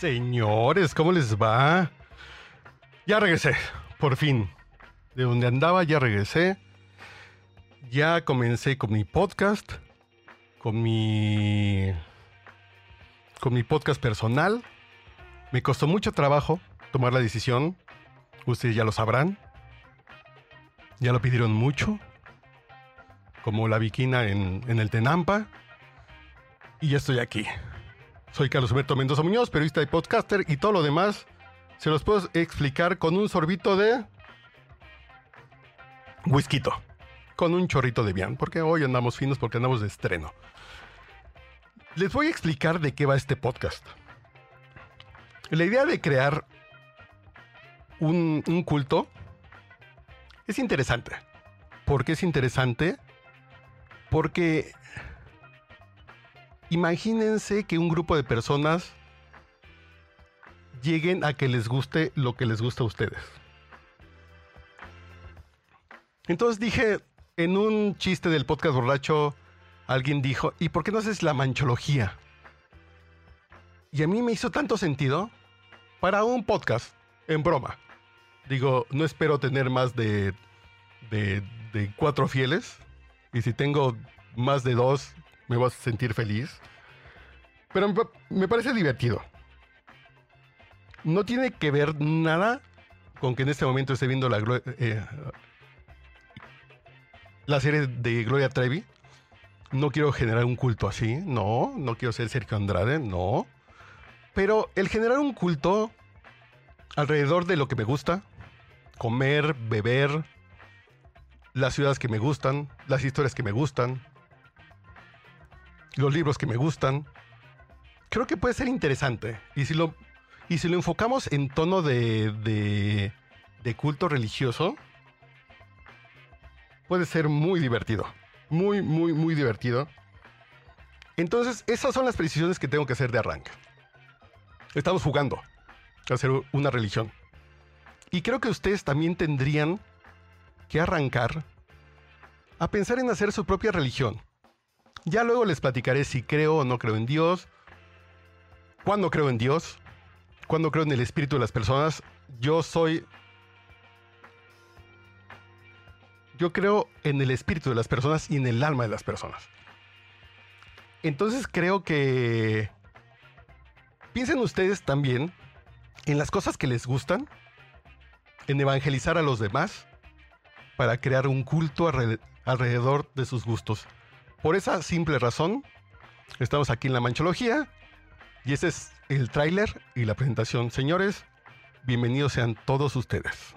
Señores, ¿cómo les va? Ya regresé, por fin. De donde andaba ya regresé. Ya comencé con mi podcast, con mi con mi podcast personal. Me costó mucho trabajo tomar la decisión. Ustedes ya lo sabrán. Ya lo pidieron mucho. Como la viquina en, en el Tenampa. Y ya estoy aquí. Soy Carlos Humberto Mendoza Muñoz, periodista y podcaster, y todo lo demás se los puedo explicar con un sorbito de whisky, con un chorrito de bien, porque hoy andamos finos porque andamos de estreno. Les voy a explicar de qué va este podcast. La idea de crear un, un culto es interesante. ¿Por qué es interesante? Porque imagínense que un grupo de personas lleguen a que les guste lo que les gusta a ustedes. Entonces dije, en un chiste del podcast borracho, alguien dijo, ¿y por qué no haces la manchología? Y a mí me hizo tanto sentido para un podcast, en broma. Digo, no espero tener más de, de, de cuatro fieles. Y si tengo más de dos, me voy a sentir feliz. Pero me, parece divertido. No tiene que ver nada con que en este momento esté viendo la, eh, la serie de Gloria Trevi. No quiero generar un culto así, no. No quiero ser Sergio Andrade, no. Pero el generar un culto alrededor de lo que me gusta, comer, beber, las ciudades que me gustan, las historias que me gustan, los libros que me gustan. Creo que puede ser interesante. Y si lo, y si lo enfocamos en tono de, de, de culto religioso, puede ser muy divertido. Muy, muy, muy divertido. Entonces, esas son las precisiones que tengo que hacer de arranque. Estamos jugando a hacer una religión. Y creo que ustedes también tendrían que arrancar a pensar en hacer su propia religión. Ya luego les platicaré si creo o no creo en Dios, cuándo creo en Dios, cuándo creo en el espíritu de las personas. Yo soy... Yo creo en el espíritu de las personas y en el alma de las personas. Entonces creo que... Piensen ustedes también en las cosas que les gustan, en evangelizar a los demás, para crear un culto alre- alrededor de sus gustos. Por esa simple razón, estamos aquí en la Manchología y ese es el tráiler y la presentación. Señores, bienvenidos sean todos ustedes.